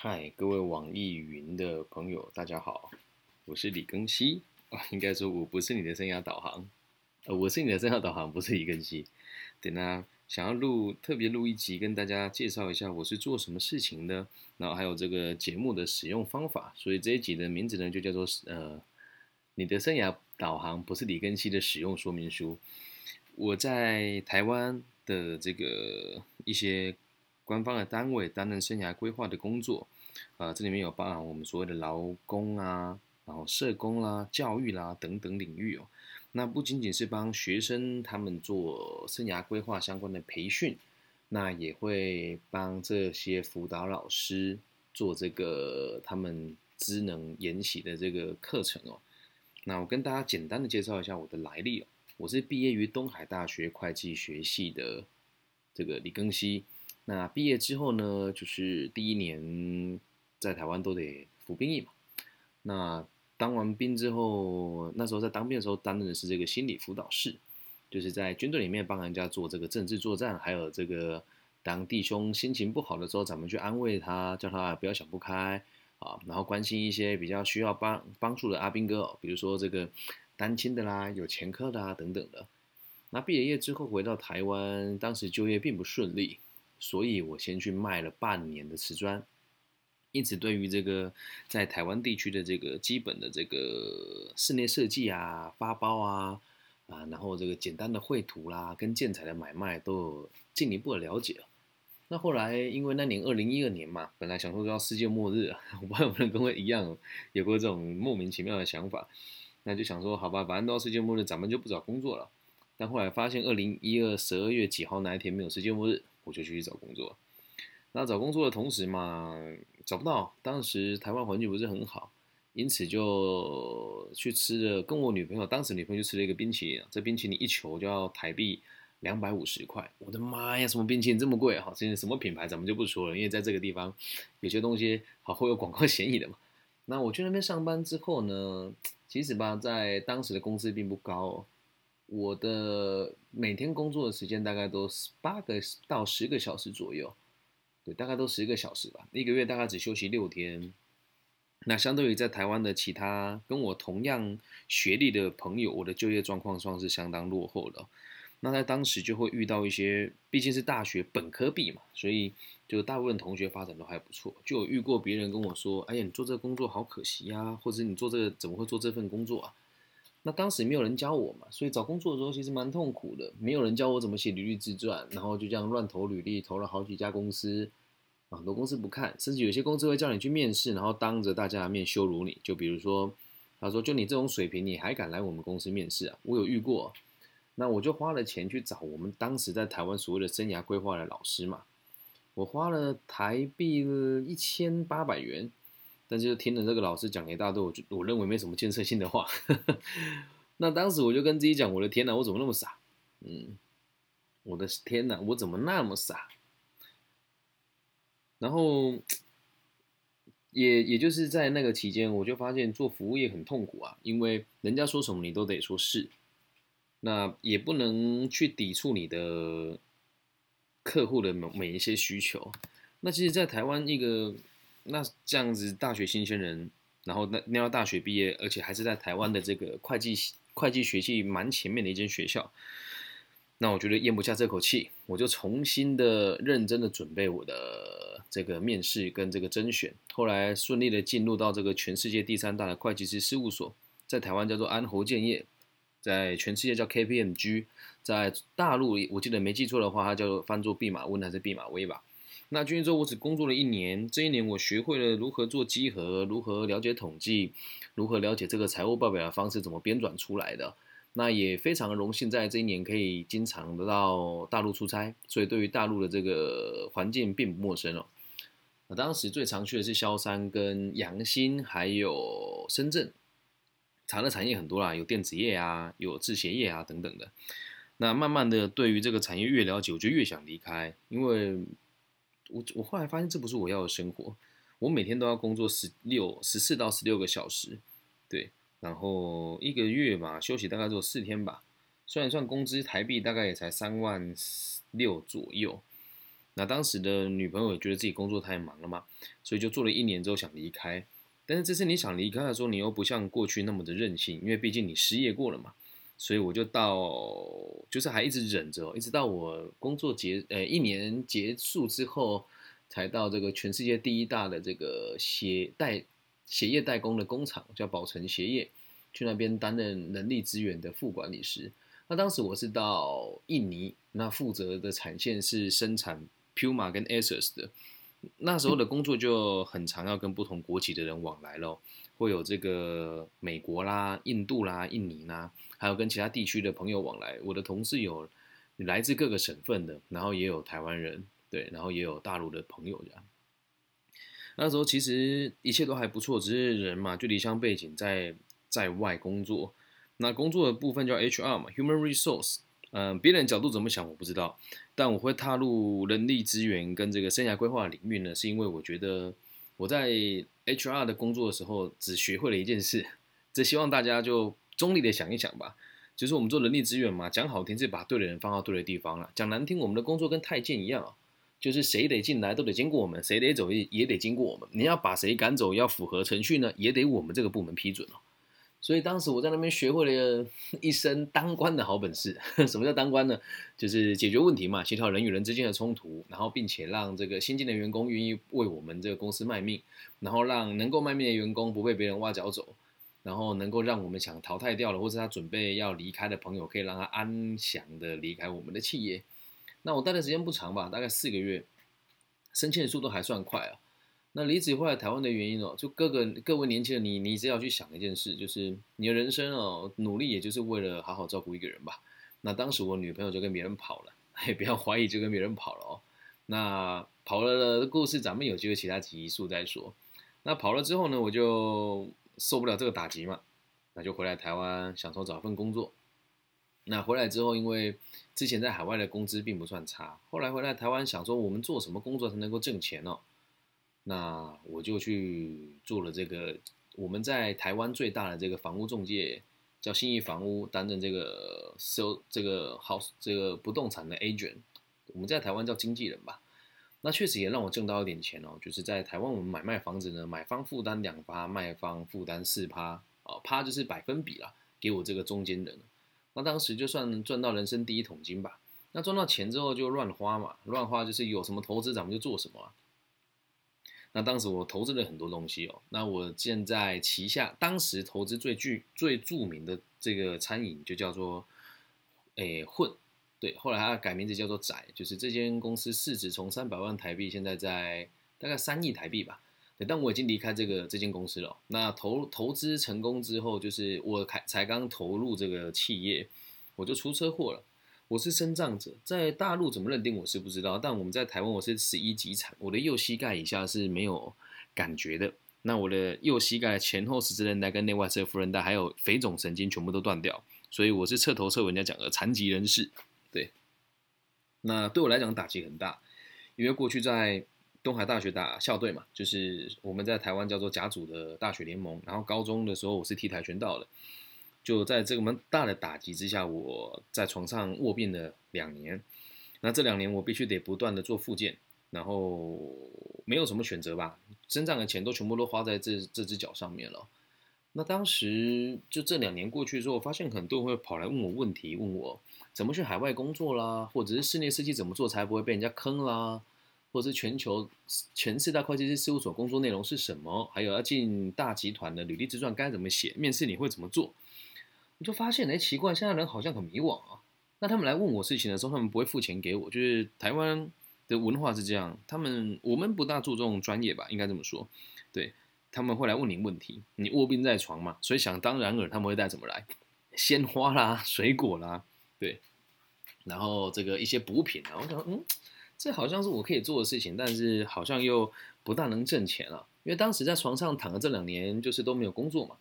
嗨，各位网易云的朋友，大家好，我是李庚希啊，应该说我不是你的生涯导航，呃，我是你的生涯导航，不是李庚希。等下想要录特别录一集，跟大家介绍一下我是做什么事情的，然后还有这个节目的使用方法，所以这一集的名字呢就叫做呃，你的生涯导航不是李庚希的使用说明书。我在台湾的这个一些。官方的单位担任生涯规划的工作，啊，这里面有包含我们所谓的劳工啊，然后社工啦、教育啦等等领域哦。那不仅仅是帮学生他们做生涯规划相关的培训，那也会帮这些辅导老师做这个他们职能研习的这个课程哦。那我跟大家简单的介绍一下我的来历哦，我是毕业于东海大学会计学系的这个李庚希。那毕业之后呢，就是第一年在台湾都得服兵役嘛。那当完兵之后，那时候在当兵的时候担任的是这个心理辅导室，就是在军队里面帮人家做这个政治作战，还有这个当弟兄心情不好的时候，咱们去安慰他，叫他不要想不开啊，然后关心一些比较需要帮帮助的阿兵哥，比如说这个单亲的啦、有前科的啊等等的。那毕了业之后回到台湾，当时就业并不顺利。所以我先去卖了半年的瓷砖，因此对于这个在台湾地区的这个基本的这个室内设计啊、发包啊啊，然后这个简单的绘图啦、跟建材的买卖都有进一步的了解那后来因为那年二零一二年嘛，本来想说要世界末日，我不知道有没有跟我一样有过这种莫名其妙的想法，那就想说好吧，反正都要世界末日，咱们就不找工作了。但后来发现二零一二十二月几号那一天没有世界末日。我就去找工作，那找工作的同时嘛，找不到。当时台湾环境不是很好，因此就去吃了。跟我女朋友，当时女朋友就吃了一个冰淇淋，这冰淇淋一球就要台币两百五十块。我的妈呀，什么冰淇淋这么贵？哈，现在什么品牌咱们就不说了，因为在这个地方有些东西好会有广告嫌疑的嘛。那我去那边上班之后呢，其实吧，在当时的工资并不高。我的每天工作的时间大概都八个到十个小时左右，对，大概都十个小时吧。一个月大概只休息六天。那相对于在台湾的其他跟我同样学历的朋友，我的就业状况算是相当落后的。那在当时就会遇到一些，毕竟是大学本科毕嘛，所以就大部分同学发展都还不错。就有遇过别人跟我说：“哎呀，你做这个工作好可惜呀，或者你做这个怎么会做这份工作啊？”那当时没有人教我嘛，所以找工作的时候其实蛮痛苦的。没有人教我怎么写履历自传，然后就这样乱投履历，投了好几家公司，很多公司不看，甚至有些公司会叫你去面试，然后当着大家的面羞辱你。就比如说，他说：“就你这种水平，你还敢来我们公司面试啊？”我有遇过，那我就花了钱去找我们当时在台湾所谓的生涯规划的老师嘛，我花了台币一千八百元。但是听了这个老师讲一大堆，我就我认为没什么建设性的话，那当时我就跟自己讲：我的天哪，我怎么那么傻？嗯，我的天哪，我怎么那么傻？然后也也就是在那个期间，我就发现做服务业很痛苦啊，因为人家说什么你都得说是，那也不能去抵触你的客户的每每一些需求。那其实，在台湾一个。那这样子，大学新鲜人，然后那那要大学毕业，而且还是在台湾的这个会计会计学系蛮前面的一间学校，那我觉得咽不下这口气，我就重新的认真的准备我的这个面试跟这个甄选，后来顺利的进入到这个全世界第三大的会计师事务所，在台湾叫做安侯建业，在全世界叫 KPMG，在大陆我记得没记错的话，它叫做翻作弼马温还是弼马威吧。那军之后，我只工作了一年。这一年，我学会了如何做稽核，如何了解统计，如何了解这个财务报表的方式怎么编转出来的。那也非常荣幸，在这一年可以经常的到大陆出差，所以对于大陆的这个环境并不陌生哦。那当时最常去的是萧山、跟阳新，还有深圳。茶的产业很多啦，有电子业啊，有制鞋业啊等等的。那慢慢的，对于这个产业越了解，我就越想离开，因为。我我后来发现这不是我要的生活，我每天都要工作十六十四到十六个小时，对，然后一个月吧休息大概只有四天吧，算一算工资台币大概也才三万六左右，那当时的女朋友也觉得自己工作太忙了嘛，所以就做了一年之后想离开。但是这次你想离开的时候，你又不像过去那么的任性，因为毕竟你失业过了嘛。所以我就到，就是还一直忍着，一直到我工作结，呃，一年结束之后，才到这个全世界第一大的这个鞋代鞋业代工的工厂，叫宝成鞋业，去那边担任人力资源的副管理师。那当时我是到印尼，那负责的产线是生产 Puma 跟 Asos 的。那时候的工作就很常要跟不同国籍的人往来咯，会有这个美国啦、印度啦、印尼啦。还有跟其他地区的朋友往来，我的同事有来自各个省份的，然后也有台湾人，对，然后也有大陆的朋友这样。那时候其实一切都还不错，只是人嘛，就离乡背景，在在外工作。那工作的部分叫 HR 嘛，Human Resource。嗯，别人角度怎么想我不知道，但我会踏入人力资源跟这个生涯规划领域呢，是因为我觉得我在 HR 的工作的时候，只学会了一件事，只希望大家就。中立的想一想吧，就是我们做人力资源嘛，讲好听是把对的人放到对的地方了，讲难听，我们的工作跟太监一样啊，就是谁得进来都得经过我们，谁得走也也得经过我们。你要把谁赶走，要符合程序呢，也得我们这个部门批准哦。所以当时我在那边学会了 一身当官的好本事。什么叫当官呢？就是解决问题嘛，协调人与人之间的冲突，然后并且让这个新进的员工愿意为我们这个公司卖命，然后让能够卖命的员工不被别人挖角走。然后能够让我们想淘汰掉了，或者他准备要离开的朋友，可以让他安详的离开我们的企业。那我待的时间不长吧，大概四个月，升迁的速度还算快啊。那离职回来台湾的原因哦，就各个各位年轻人，你你只要去想一件事，就是你的人生哦，努力也就是为了好好照顾一个人吧。那当时我女朋友就跟别人跑了，也不要怀疑就跟别人跑了哦。那跑了的故事，咱们有机会其他集数再说。那跑了之后呢，我就。受不了这个打击嘛，那就回来台湾，想说找份工作。那回来之后，因为之前在海外的工资并不算差，后来回来台湾想说，我们做什么工作才能够挣钱呢？那我就去做了这个我们在台湾最大的这个房屋中介，叫新义房屋，担任这个收这个 house 这个不动产的 agent，我们在台湾叫经纪人吧。那确实也让我挣到一点钱哦，就是在台湾我们买卖房子呢，买方负担两趴，卖方负担四趴，哦，趴就是百分比啦，给我这个中间人。那当时就算赚到人生第一桶金吧。那赚到钱之后就乱花嘛，乱花就是有什么投资咱们就做什么。那当时我投资了很多东西哦。那我现在旗下当时投资最具最著名的这个餐饮就叫做，诶混。对，后来它改名字叫做窄，就是这间公司市值从三百万台币，现在在大概三亿台币吧。对，但我已经离开这个这间公司了。那投投资成功之后，就是我才才刚投入这个企业，我就出车祸了。我是生障者，在大陆怎么认定我是不知道，但我们在台湾我是十一级残，我的右膝盖以下是没有感觉的。那我的右膝盖前后十字韧带跟内外侧副韧带还有腓总神经全部都断掉，所以我是彻头彻尾人家讲的残疾人士。对，那对我来讲打击很大，因为过去在东海大学打校队嘛，就是我们在台湾叫做甲组的大学联盟。然后高中的时候我是踢跆拳道的，就在这个蛮大的打击之下，我在床上卧病了两年。那这两年我必须得不断的做复健，然后没有什么选择吧，身上的钱都全部都花在这这只脚上面了。那当时就这两年过去之后，发现很多人会跑来问我问题，问我。怎么去海外工作啦，或者是室内设计怎么做才不会被人家坑啦，或者是全球全四大会计师事务所工作内容是什么？还有要进大集团的履历自传该怎么写？面试你会怎么做？你就发现，哎，奇怪，现在人好像很迷惘啊。那他们来问我事情的时候，他们不会付钱给我，就是台湾的文化是这样，他们我们不大注重专业吧，应该这么说。对，他们会来问你问题，你卧病在床嘛，所以想当然尔，他们会带什么来？鲜花啦，水果啦。对，然后这个一些补品啊，我想，嗯，这好像是我可以做的事情，但是好像又不大能挣钱了，因为当时在床上躺了这两年，就是都没有工作嘛。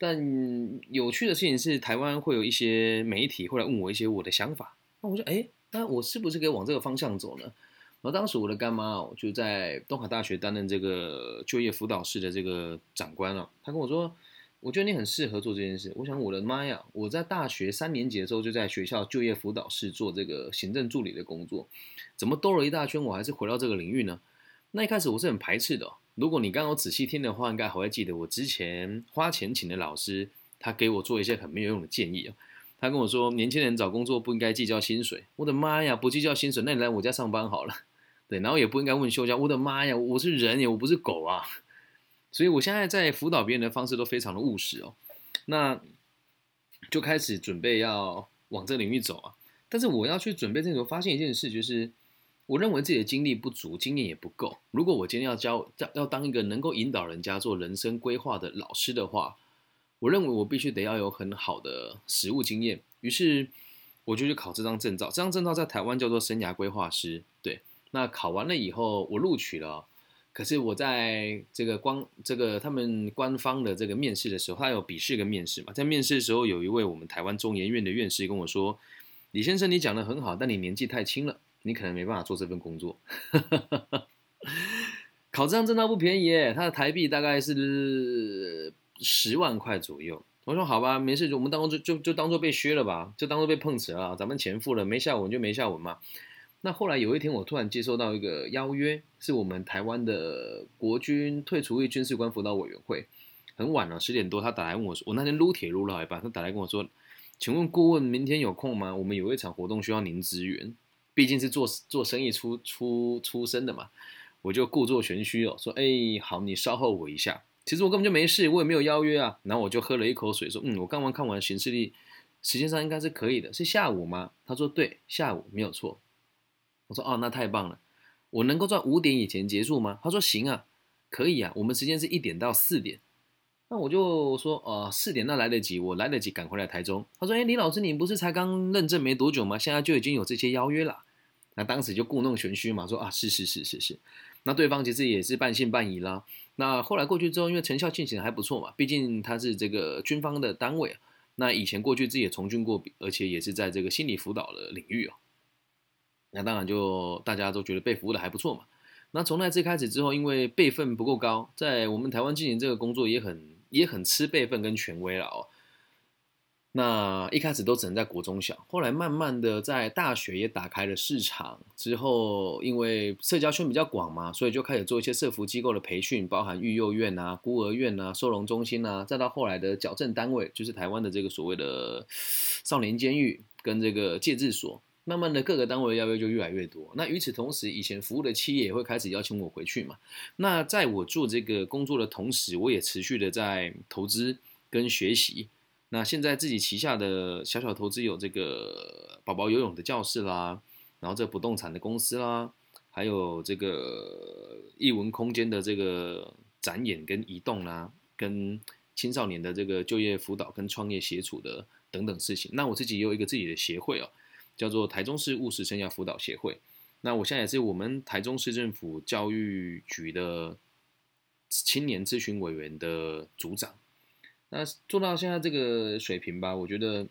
但有趣的事情是，台湾会有一些媒体会来问我一些我的想法，那我说，哎，那我是不是可以往这个方向走呢？然后当时我的干妈哦，就在东海大学担任这个就业辅导室的这个长官了，他跟我说。我觉得你很适合做这件事。我想，我的妈呀！我在大学三年级的时候就在学校就业辅导室做这个行政助理的工作，怎么兜了一大圈，我还是回到这个领域呢？那一开始我是很排斥的。如果你刚好仔细听的话，应该还会记得我之前花钱请的老师，他给我做一些很没有用的建议啊。他跟我说，年轻人找工作不应该计较薪水。我的妈呀，不计较薪水，那你来我家上班好了。对，然后也不应该问休假。我的妈呀，我是人耶，我不是狗啊。所以，我现在在辅导别人的方式都非常的务实哦。那就开始准备要往这领域走啊。但是，我要去准备这时候，发现一件事，就是我认为自己的精力不足，经验也不够。如果我今天要教、要要当一个能够引导人家做人生规划的老师的话，我认为我必须得要有很好的实务经验。于是，我就去考这张证照。这张证照在台湾叫做生涯规划师。对，那考完了以后，我录取了。可是我在这个官这个他们官方的这个面试的时候，他有笔试跟面试嘛。在面试的时候，有一位我们台湾中研院的院士跟我说：“李先生，你讲的很好，但你年纪太轻了，你可能没办法做这份工作。”考这张证照不便宜，他的台币大概是十万块左右。我说：“好吧，没事，我们当做就就就当做被削了吧，就当做被碰瓷了。咱们钱付了，没下文就没下文嘛。”那后来有一天，我突然接收到一个邀约，是我们台湾的国军退出役军事官辅导委员会，很晚了，十点多，他打来问我说，我那天撸铁撸了一半，他打来跟我说，请问顾问明天有空吗？我们有一场活动需要您支援，毕竟是做做生意出出出身的嘛，我就故作玄虚哦，说，哎，好，你稍后我一下，其实我根本就没事，我也没有邀约啊，然后我就喝了一口水，说，嗯，我刚刚看完行事历，时间上应该是可以的，是下午吗？他说对，下午没有错。我说哦，那太棒了，我能够在五点以前结束吗？他说行啊，可以啊，我们时间是一点到四点。那我就说哦，四点那来得及，我来得及赶回来台中。他说哎，李老师，你不是才刚认证没多久吗？现在就已经有这些邀约了。那当时就故弄玄虚嘛，说啊是是是是是。那对方其实也是半信半疑啦。那后来过去之后，因为成效进行的还不错嘛，毕竟他是这个军方的单位。那以前过去自己也从军过，而且也是在这个心理辅导的领域哦。那当然就大家都觉得被服务的还不错嘛。那从那次开始之后，因为辈分不够高，在我们台湾进行这个工作也很也很吃辈分跟权威了哦。那一开始都只能在国中小，后来慢慢的在大学也打开了市场之后，因为社交圈比较广嘛，所以就开始做一些社服机构的培训，包含育幼院啊、孤儿院啊、收容中心啊，再到后来的矫正单位，就是台湾的这个所谓的少年监狱跟这个戒治所。慢慢的，各个单位的邀约就越来越多。那与此同时，以前服务的企业也会开始邀请我回去嘛。那在我做这个工作的同时，我也持续的在投资跟学习。那现在自己旗下的小小投资有这个宝宝游泳的教室啦，然后这不动产的公司啦，还有这个艺文空间的这个展演跟移动啦，跟青少年的这个就业辅导跟创业协助的等等事情。那我自己也有一个自己的协会哦。叫做台中市务实生涯辅导协会，那我现在也是我们台中市政府教育局的青年咨询委员的组长。那做到现在这个水平吧，我觉得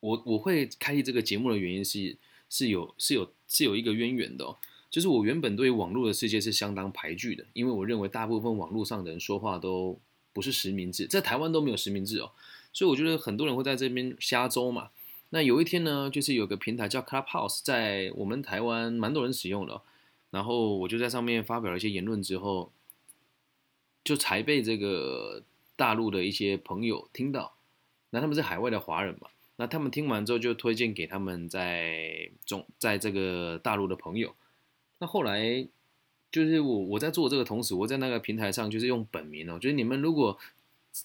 我我会开立这个节目的原因是是有是有是有一个渊源的，哦。就是我原本对网络的世界是相当排拒的，因为我认为大部分网络上的人说话都不是实名制，在台湾都没有实名制哦，所以我觉得很多人会在这边瞎诌嘛。那有一天呢，就是有个平台叫 Clubhouse，在我们台湾蛮多人使用的，然后我就在上面发表了一些言论之后，就才被这个大陆的一些朋友听到。那他们是海外的华人嘛？那他们听完之后就推荐给他们在中在这个大陆的朋友。那后来就是我我在做这个同时，我在那个平台上就是用本名哦，就是你们如果。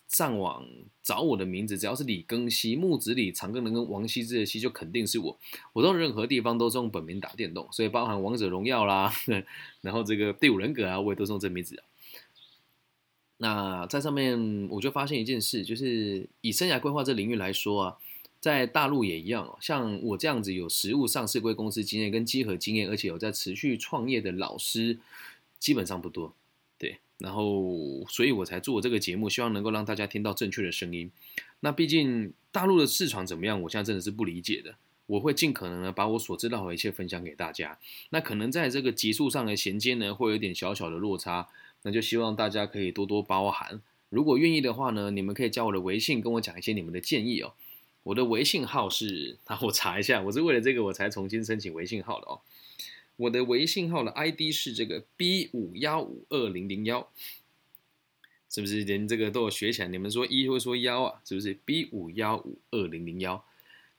上网找我的名字，只要是李庚希，木子李，长庚能跟王羲之的羲，就肯定是我。我到任何地方都是用本名打电动，所以包含王者荣耀啦，然后这个第五人格啊，我也都是用这名字。那在上面我就发现一件事，就是以生涯规划这领域来说啊，在大陆也一样，像我这样子有实物上市贵公司经验跟集合经验，而且有在持续创业的老师，基本上不多。对然后，所以我才做这个节目，希望能够让大家听到正确的声音。那毕竟大陆的市场怎么样，我现在真的是不理解的。我会尽可能的把我所知道的一切分享给大家。那可能在这个级数上的衔接呢，会有点小小的落差，那就希望大家可以多多包涵。如果愿意的话呢，你们可以加我的微信，跟我讲一些你们的建议哦。我的微信号是，啊，我查一下，我是为了这个我才重新申请微信号的哦。我的微信号的 ID 是这个 B 五幺五二零零幺，是不是连这个都有学起来？你们说一会说幺啊？是不是 B 五幺五二零零幺？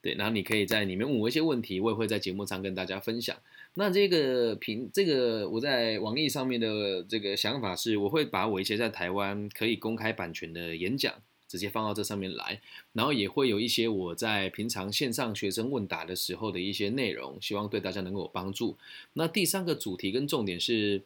对，然后你可以在里面问我一些问题，我也会在节目上跟大家分享。那这个评这个我在网易上面的这个想法是，我会把我一些在台湾可以公开版权的演讲。直接放到这上面来，然后也会有一些我在平常线上学生问答的时候的一些内容，希望对大家能够有帮助。那第三个主题跟重点是，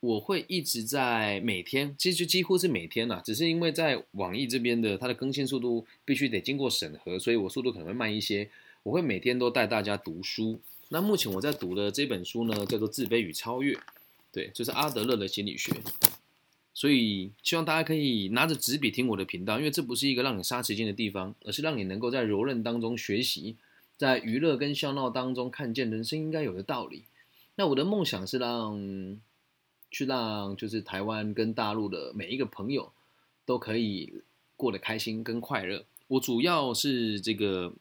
我会一直在每天，其实几乎是每天啦，只是因为在网易这边的它的更新速度必须得经过审核，所以我速度可能会慢一些。我会每天都带大家读书。那目前我在读的这本书呢，叫做《自卑与超越》，对，就是阿德勒的心理学。所以希望大家可以拿着纸笔听我的频道，因为这不是一个让你杀时间的地方，而是让你能够在柔韧当中学习，在娱乐跟笑闹当中看见人生应该有的道理。那我的梦想是让，去让就是台湾跟大陆的每一个朋友都可以过得开心跟快乐。我主要是这个。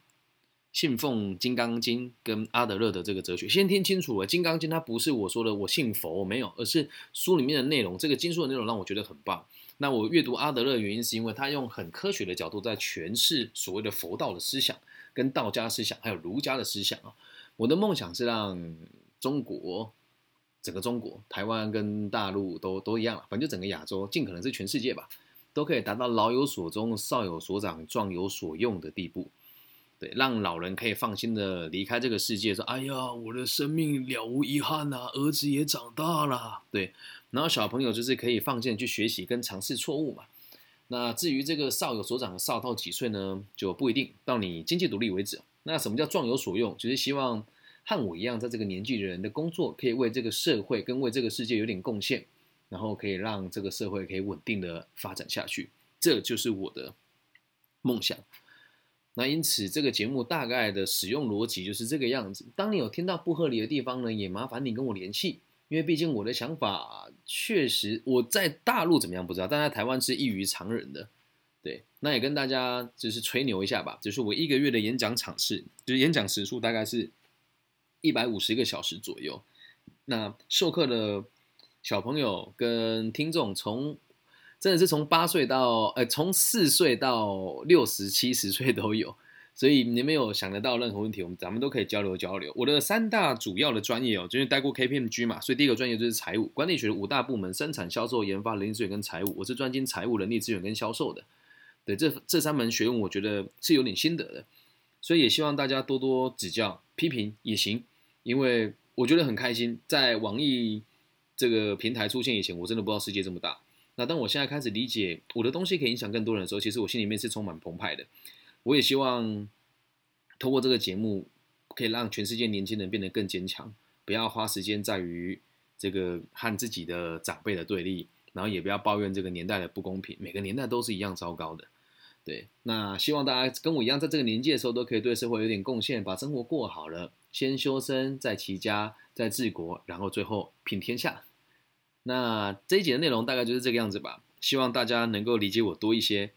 信奉《金刚经》跟阿德勒的这个哲学，先听清楚了，《金刚经》它不是我说的我信佛没有，而是书里面的内容。这个经书的内容让我觉得很棒。那我阅读阿德勒的原因是因为他用很科学的角度在诠释所谓的佛道的思想、跟道家思想，还有儒家的思想啊。我的梦想是让中国整个中国、台湾跟大陆都都一样了，反正就整个亚洲，尽可能是全世界吧，都可以达到老有所终、少有所长、壮有所用的地步。让老人可以放心的离开这个世界，说：“哎呀，我的生命了无遗憾呐，儿子也长大了。”对，然后小朋友就是可以放心去学习跟尝试错误嘛。那至于这个少有所长的少到几岁呢，就不一定，到你经济独立为止。那什么叫壮有所用？就是希望和我一样，在这个年纪的人的工作可以为这个社会跟为这个世界有点贡献，然后可以让这个社会可以稳定的发展下去，这就是我的梦想。那因此，这个节目大概的使用逻辑就是这个样子。当你有听到不合理的地方呢，也麻烦你跟我联系，因为毕竟我的想法确实我在大陆怎么样不知道，但在台湾是异于常人的。对，那也跟大家就是吹牛一下吧，就是我一个月的演讲场次，就是演讲时数大概是一百五十个小时左右。那授课的小朋友跟听众从。真的是从八岁到，呃，从四岁到六十七十岁都有，所以你们有想得到任何问题，我们咱们都可以交流交流。我的三大主要的专业哦，就是待过 KPMG 嘛，所以第一个专业就是财务管理学的五大部门：生产、销售、研发、人力资源跟财务。我是专精财务、人力资源跟销售的。对，这这三门学问，我觉得是有点心得的，所以也希望大家多多指教、批评也行，因为我觉得很开心。在网易这个平台出现以前，我真的不知道世界这么大。那当我现在开始理解我的东西可以影响更多人的时候，其实我心里面是充满澎湃的。我也希望通过这个节目，可以让全世界年轻人变得更坚强，不要花时间在于这个和自己的长辈的对立，然后也不要抱怨这个年代的不公平。每个年代都是一样糟糕的。对，那希望大家跟我一样，在这个年纪的时候，都可以对社会有点贡献，把生活过好了，先修身，再齐家，再治国，然后最后平天下。那这一节的内容大概就是这个样子吧，希望大家能够理解我多一些。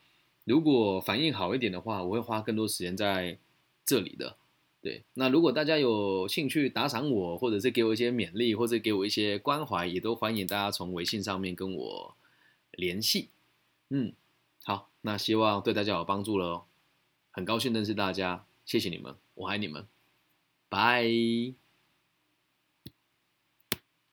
如果反应好一点的话，我会花更多时间在这里的。对，那如果大家有兴趣打赏我，或者是给我一些勉励，或者给我一些关怀，也都欢迎大家从微信上面跟我联系。嗯，好，那希望对大家有帮助了哦，很高兴认识大家，谢谢你们，我爱你们，拜。